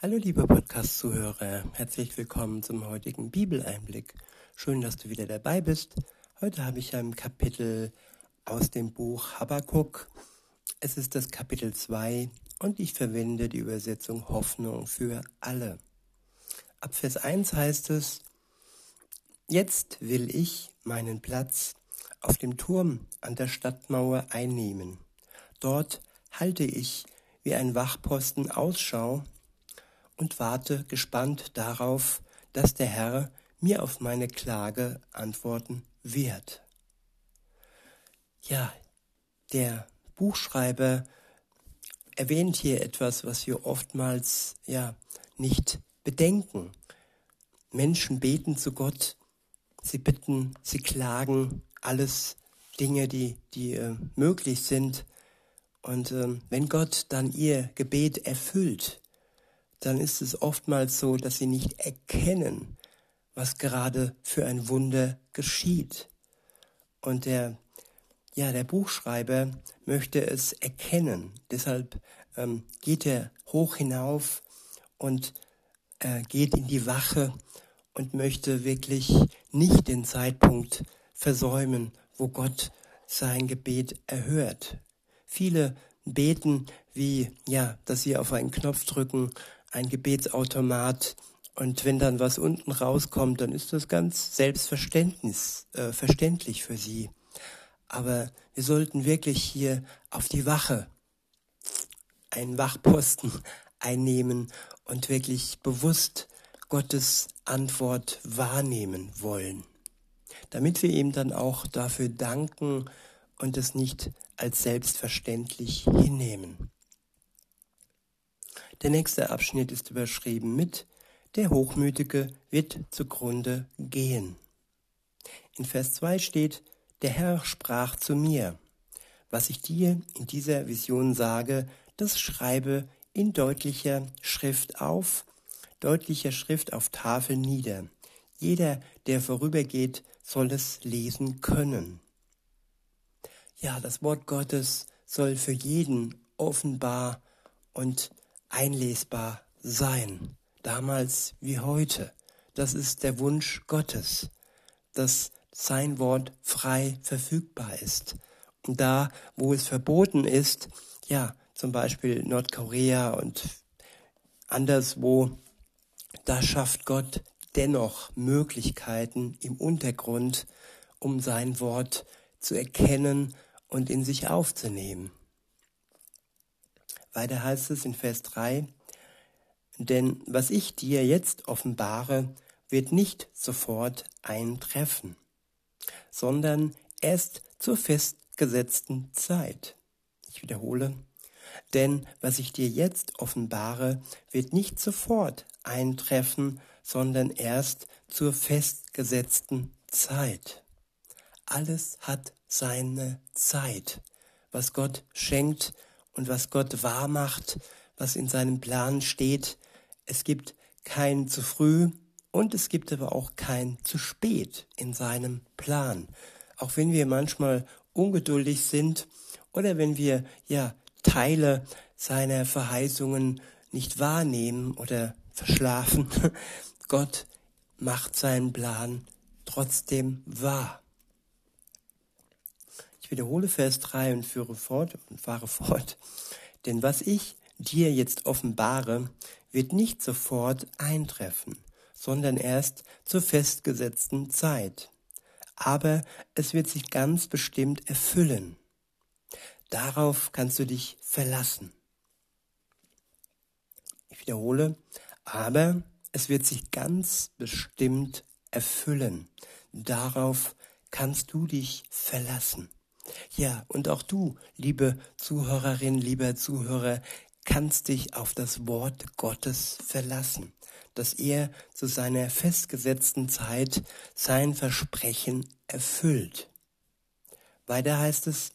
Hallo liebe Podcast-Zuhörer, herzlich willkommen zum heutigen Bibeleinblick. Schön, dass du wieder dabei bist. Heute habe ich ein Kapitel aus dem Buch Habakkuk. Es ist das Kapitel 2 und ich verwende die Übersetzung Hoffnung für alle. Ab Vers 1 heißt es, Jetzt will ich meinen Platz auf dem Turm an der Stadtmauer einnehmen. Dort halte ich wie ein Wachposten Ausschau und warte gespannt darauf, dass der Herr mir auf meine Klage antworten wird. Ja, der Buchschreiber erwähnt hier etwas, was wir oftmals ja nicht bedenken. Menschen beten zu Gott, sie bitten, sie klagen, alles Dinge, die, die äh, möglich sind. Und äh, wenn Gott dann ihr Gebet erfüllt, dann ist es oftmals so, dass sie nicht erkennen, was gerade für ein Wunder geschieht. Und der, ja, der Buchschreiber möchte es erkennen. Deshalb ähm, geht er hoch hinauf und äh, geht in die Wache und möchte wirklich nicht den Zeitpunkt versäumen, wo Gott sein Gebet erhört. Viele beten wie, ja, dass sie auf einen Knopf drücken ein Gebetsautomat und wenn dann was unten rauskommt, dann ist das ganz selbstverständlich äh, für sie. Aber wir sollten wirklich hier auf die Wache einen Wachposten einnehmen und wirklich bewusst Gottes Antwort wahrnehmen wollen, damit wir ihm dann auch dafür danken und es nicht als selbstverständlich hinnehmen. Der nächste Abschnitt ist überschrieben mit Der Hochmütige wird zugrunde gehen. In Vers 2 steht, Der Herr sprach zu mir, was ich dir in dieser Vision sage, das schreibe in deutlicher Schrift auf, deutlicher Schrift auf Tafel nieder. Jeder, der vorübergeht, soll es lesen können. Ja, das Wort Gottes soll für jeden offenbar und einlesbar sein, damals wie heute. Das ist der Wunsch Gottes, dass sein Wort frei verfügbar ist. Und da, wo es verboten ist, ja, zum Beispiel Nordkorea und anderswo, da schafft Gott dennoch Möglichkeiten im Untergrund, um sein Wort zu erkennen und in sich aufzunehmen. Weiter heißt es in Vers 3, denn was ich dir jetzt offenbare, wird nicht sofort eintreffen, sondern erst zur festgesetzten Zeit. Ich wiederhole, denn was ich dir jetzt offenbare, wird nicht sofort eintreffen, sondern erst zur festgesetzten Zeit. Alles hat seine Zeit. Was Gott schenkt, und was Gott wahr macht, was in seinem Plan steht. Es gibt kein zu früh und es gibt aber auch kein zu spät in seinem Plan. Auch wenn wir manchmal ungeduldig sind oder wenn wir ja Teile seiner Verheißungen nicht wahrnehmen oder verschlafen, Gott macht seinen Plan trotzdem wahr. Ich wiederhole Vers 3 und führe fort und fahre fort. Denn was ich dir jetzt offenbare, wird nicht sofort eintreffen, sondern erst zur festgesetzten Zeit. Aber es wird sich ganz bestimmt erfüllen. Darauf kannst du dich verlassen. Ich wiederhole, aber es wird sich ganz bestimmt erfüllen. Darauf kannst du dich verlassen. Ja, und auch du, liebe Zuhörerin, lieber Zuhörer, kannst dich auf das Wort Gottes verlassen, dass er zu seiner festgesetzten Zeit sein Versprechen erfüllt. Weiter heißt es,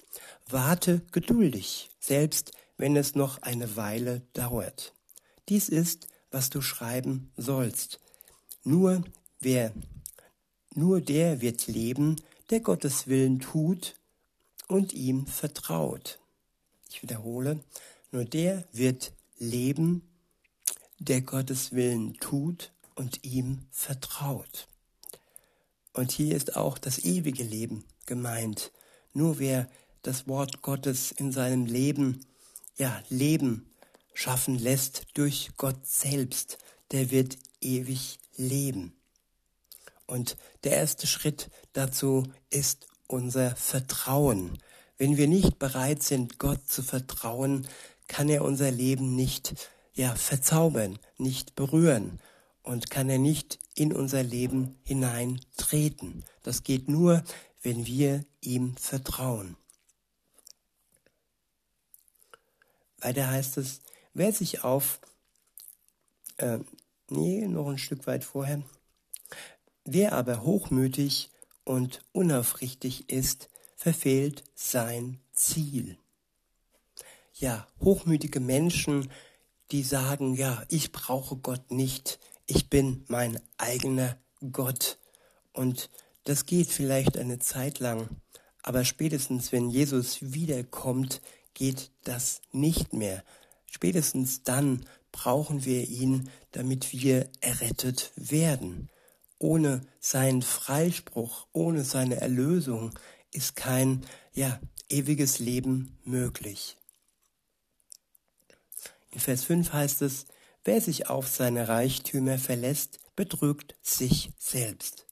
warte geduldig, selbst wenn es noch eine Weile dauert. Dies ist, was du schreiben sollst. Nur wer, nur der wird leben, der Gottes Willen tut und ihm vertraut. Ich wiederhole, nur der wird leben, der Gottes Willen tut und ihm vertraut. Und hier ist auch das ewige Leben gemeint. Nur wer das Wort Gottes in seinem Leben, ja, Leben schaffen lässt durch Gott selbst, der wird ewig leben. Und der erste Schritt dazu ist unser Vertrauen. Wenn wir nicht bereit sind, Gott zu vertrauen, kann er unser Leben nicht ja verzaubern, nicht berühren und kann er nicht in unser Leben hineintreten. Das geht nur, wenn wir ihm vertrauen. Weiter heißt es, wer sich auf, äh, nee, noch ein Stück weit vorher, wer aber hochmütig und unaufrichtig ist, verfehlt sein Ziel. Ja, hochmütige Menschen, die sagen, ja, ich brauche Gott nicht, ich bin mein eigener Gott. Und das geht vielleicht eine Zeit lang, aber spätestens wenn Jesus wiederkommt, geht das nicht mehr. Spätestens dann brauchen wir ihn, damit wir errettet werden. Ohne seinen Freispruch, ohne seine Erlösung ist kein ja, ewiges Leben möglich. In Vers 5 heißt es, wer sich auf seine Reichtümer verlässt, betrügt sich selbst.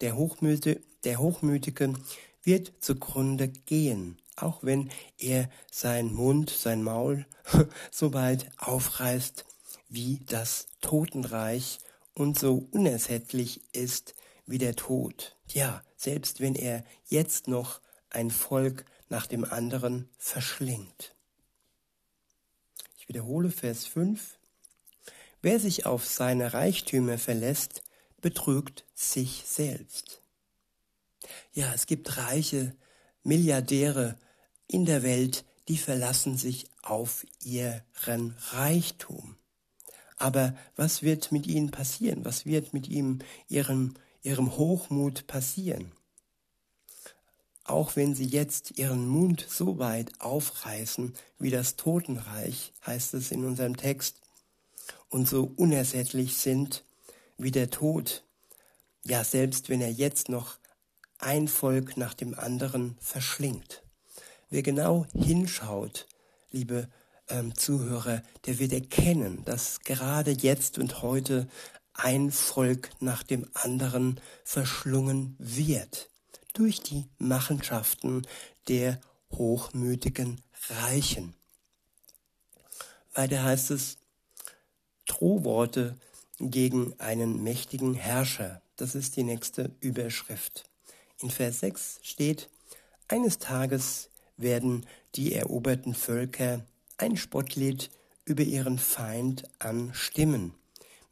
Der, Hochmüte, der Hochmütige wird zugrunde gehen, auch wenn er sein Mund, sein Maul so weit aufreißt wie das Totenreich und so unersättlich ist wie der Tod. Ja, selbst wenn er jetzt noch ein Volk nach dem anderen verschlingt. Ich wiederhole Vers 5. Wer sich auf seine Reichtümer verlässt, betrügt sich selbst. Ja, es gibt reiche Milliardäre in der Welt, die verlassen sich auf ihren Reichtum. Aber was wird mit ihnen passieren? Was wird mit ihm, ihrem, ihrem Hochmut passieren? Auch wenn sie jetzt ihren Mund so weit aufreißen wie das Totenreich, heißt es in unserem Text, und so unersättlich sind wie der Tod, ja selbst wenn er jetzt noch ein Volk nach dem anderen verschlingt. Wer genau hinschaut, liebe ähm, Zuhörer, der wird erkennen, dass gerade jetzt und heute ein Volk nach dem anderen verschlungen wird durch die Machenschaften der hochmütigen Reichen. Weiter heißt es, Drohworte gegen einen mächtigen Herrscher. Das ist die nächste Überschrift. In Vers 6 steht, eines Tages werden die eroberten Völker ein Spottlied über ihren Feind anstimmen.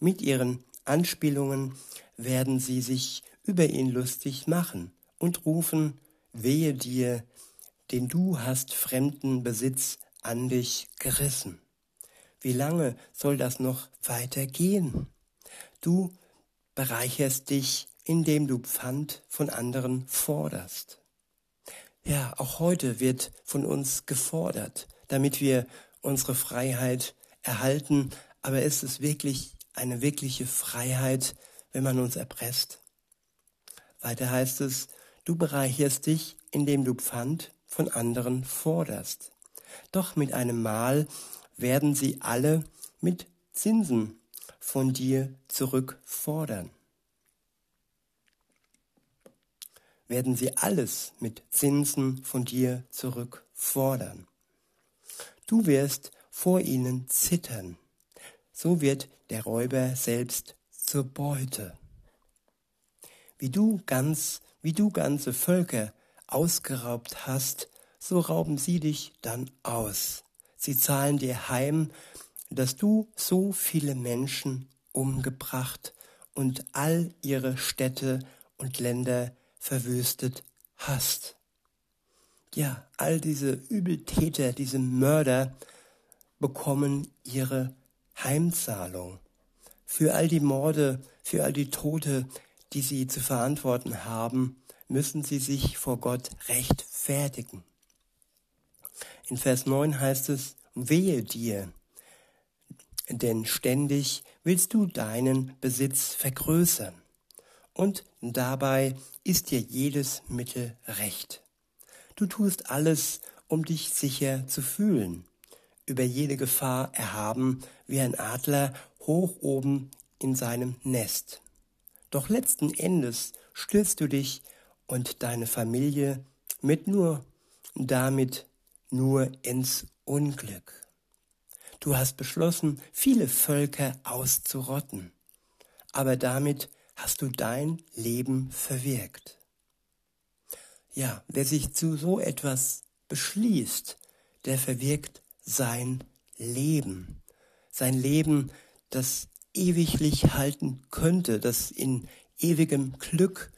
Mit ihren Anspielungen werden sie sich über ihn lustig machen und rufen, wehe dir, denn du hast fremden Besitz an dich gerissen. Wie lange soll das noch weitergehen? Du bereicherst dich, indem du Pfand von anderen forderst. Ja, auch heute wird von uns gefordert, damit wir unsere Freiheit erhalten. Aber ist es wirklich eine wirkliche Freiheit, wenn man uns erpresst? Weiter heißt es, du bereicherst dich, indem du Pfand von anderen forderst. Doch mit einem Mal werden sie alle mit Zinsen von dir zurückfordern. Werden sie alles mit Zinsen von dir zurückfordern. Du wirst vor ihnen zittern. So wird der Räuber selbst zur Beute. Wie du ganz, wie du ganze Völker ausgeraubt hast, so rauben sie dich dann aus. Sie zahlen dir heim, dass du so viele Menschen umgebracht und all ihre Städte und Länder verwüstet hast. Ja, all diese Übeltäter, diese Mörder bekommen ihre Heimzahlung für all die Morde, für all die Tote, die sie zu verantworten haben, müssen sie sich vor Gott rechtfertigen. In Vers 9 heißt es, wehe dir, denn ständig willst du deinen Besitz vergrößern. Und dabei ist dir jedes Mittel recht. Du tust alles, um dich sicher zu fühlen, über jede Gefahr erhaben wie ein Adler hoch oben in seinem Nest. Doch letzten Endes stürzt du dich und deine Familie mit nur damit nur ins Unglück. Du hast beschlossen, viele Völker auszurotten, aber damit hast du dein Leben verwirkt. Ja, wer sich zu so etwas beschließt, der verwirkt sein Leben. Sein Leben, das ewiglich halten könnte, das in ewigem Glück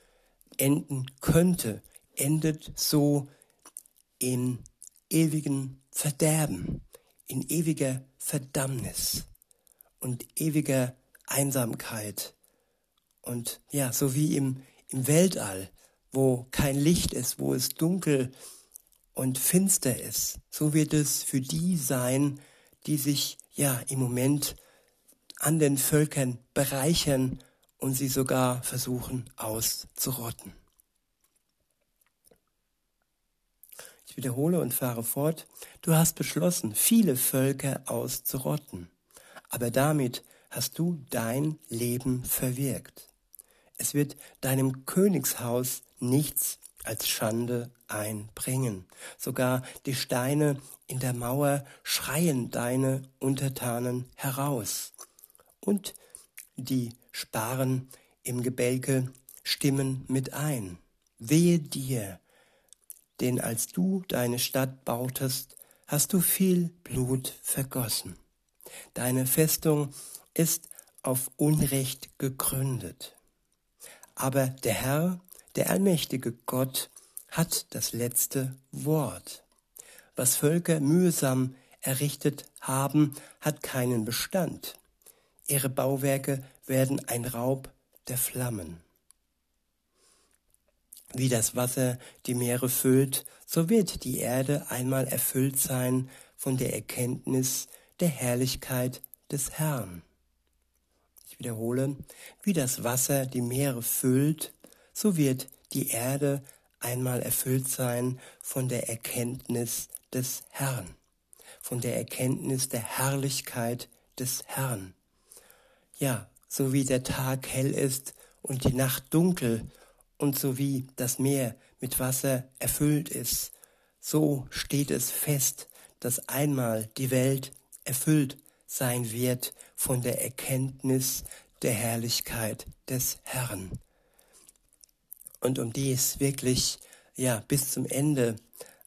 enden könnte, endet so in ewigen Verderben, in ewiger Verdammnis und ewiger Einsamkeit. Und ja, so wie im, im Weltall, wo kein Licht ist, wo es dunkel und finster ist, so wird es für die sein, die sich ja im Moment an den Völkern bereichern und sie sogar versuchen auszurotten. Ich wiederhole und fahre fort. Du hast beschlossen, viele Völker auszurotten, aber damit hast du dein Leben verwirkt. Es wird deinem Königshaus nichts als Schande einbringen. Sogar die Steine in der Mauer schreien deine Untertanen heraus. Und die Sparen im Gebälke stimmen mit ein. Wehe dir, denn als du deine Stadt bautest, hast du viel Blut vergossen. Deine Festung ist auf Unrecht gegründet. Aber der Herr, der allmächtige Gott, hat das letzte Wort. Was Völker mühsam errichtet haben, hat keinen Bestand. Ihre Bauwerke werden ein Raub der Flammen. Wie das Wasser die Meere füllt, so wird die Erde einmal erfüllt sein von der Erkenntnis der Herrlichkeit des Herrn. Ich wiederhole, wie das Wasser die Meere füllt, so wird die Erde einmal erfüllt sein von der Erkenntnis des Herrn, von der Erkenntnis der Herrlichkeit des Herrn. Ja, so wie der Tag hell ist und die Nacht dunkel und so wie das Meer mit Wasser erfüllt ist, so steht es fest, dass einmal die Welt erfüllt sein wird von der Erkenntnis der Herrlichkeit des Herrn. Und um dies wirklich ja bis zum Ende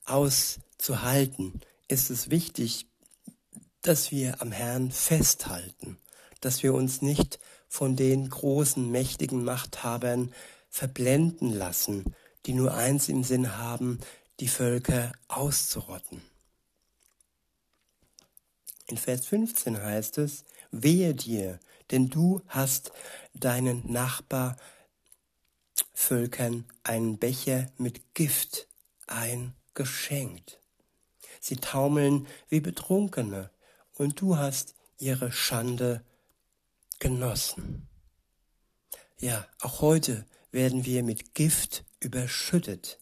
auszuhalten, ist es wichtig, dass wir am Herrn festhalten, dass wir uns nicht von den großen, mächtigen Machthabern verblenden lassen, die nur eins im Sinn haben, die Völker auszurotten. In Vers 15 heißt es, wehe dir, denn du hast deinen Nachbarvölkern einen Becher mit Gift eingeschenkt. Sie taumeln wie Betrunkene, und du hast ihre Schande genossen. Ja, auch heute werden wir mit Gift überschüttet.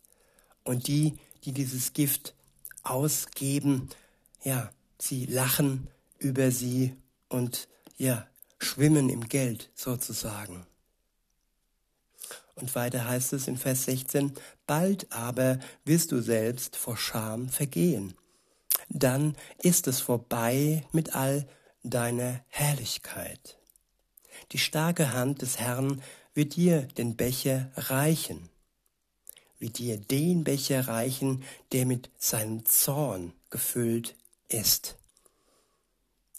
Und die, die dieses Gift ausgeben, ja, sie lachen über sie und ja, schwimmen im Geld sozusagen. Und weiter heißt es in Vers 16, bald aber wirst du selbst vor Scham vergehen. Dann ist es vorbei mit all deiner Herrlichkeit. Die starke Hand des Herrn wird dir den Becher reichen, wird dir den Becher reichen, der mit seinem Zorn gefüllt ist.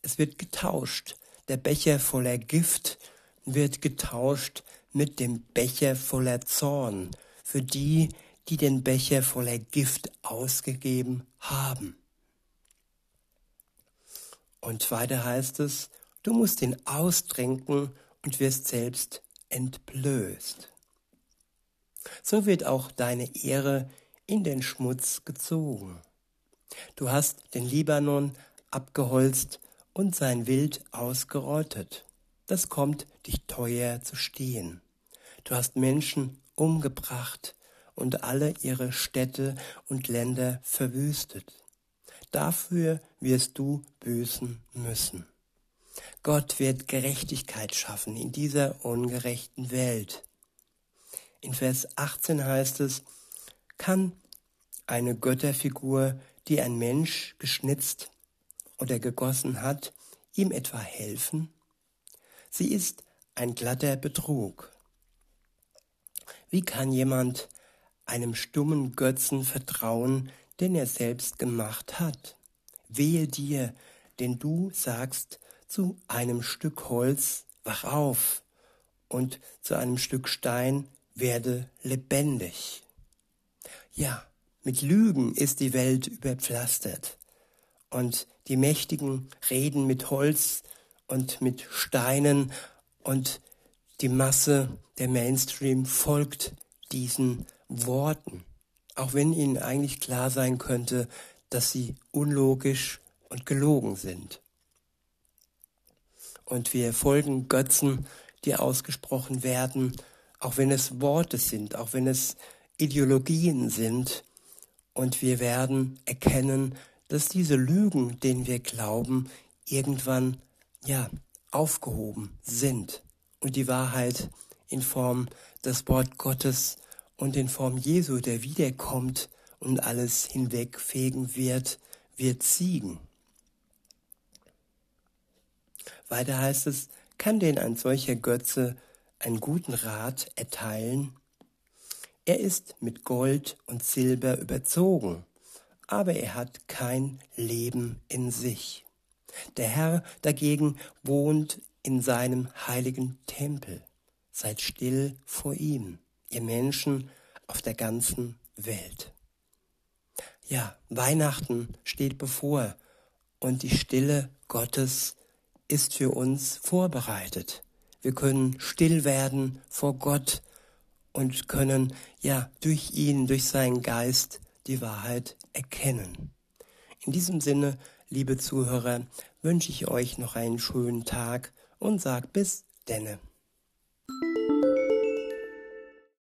Es wird getauscht, der Becher voller Gift wird getauscht mit dem Becher voller Zorn für die, die den Becher voller Gift ausgegeben haben. Und weiter heißt es, du musst ihn austrinken und wirst selbst entblößt. So wird auch deine Ehre in den Schmutz gezogen. Du hast den Libanon abgeholzt und sein Wild ausgerottet. Das kommt dich teuer zu stehen. Du hast Menschen umgebracht und alle ihre Städte und Länder verwüstet. Dafür wirst du büßen müssen. Gott wird Gerechtigkeit schaffen in dieser ungerechten Welt. In Vers 18 heißt es, kann eine Götterfigur, die ein Mensch geschnitzt oder gegossen hat, ihm etwa helfen? Sie ist ein glatter Betrug. Wie kann jemand einem stummen Götzen vertrauen, den er selbst gemacht hat? Wehe dir, denn du sagst zu einem Stück Holz, wach auf, und zu einem Stück Stein, werde lebendig. Ja, mit Lügen ist die Welt überpflastert. Und die Mächtigen reden mit Holz und mit Steinen und die Masse, der Mainstream folgt diesen Worten, auch wenn ihnen eigentlich klar sein könnte, dass sie unlogisch und gelogen sind. Und wir folgen Götzen, die ausgesprochen werden, auch wenn es Worte sind, auch wenn es Ideologien sind. Und wir werden erkennen, dass diese Lügen, denen wir glauben, irgendwann, ja, aufgehoben sind und die Wahrheit in Form des Wort Gottes und in Form Jesu, der wiederkommt und alles hinwegfegen wird, wird siegen. Weiter heißt es, kann denn ein solcher Götze einen guten Rat erteilen? Er ist mit Gold und Silber überzogen, aber er hat kein Leben in sich. Der Herr dagegen wohnt in seinem heiligen Tempel. Seid still vor ihm, ihr Menschen auf der ganzen Welt. Ja, Weihnachten steht bevor und die Stille Gottes ist für uns vorbereitet. Wir können still werden vor Gott und können ja durch ihn, durch seinen Geist die Wahrheit erkennen. In diesem Sinne, liebe Zuhörer, wünsche ich euch noch einen schönen Tag und sag bis denne.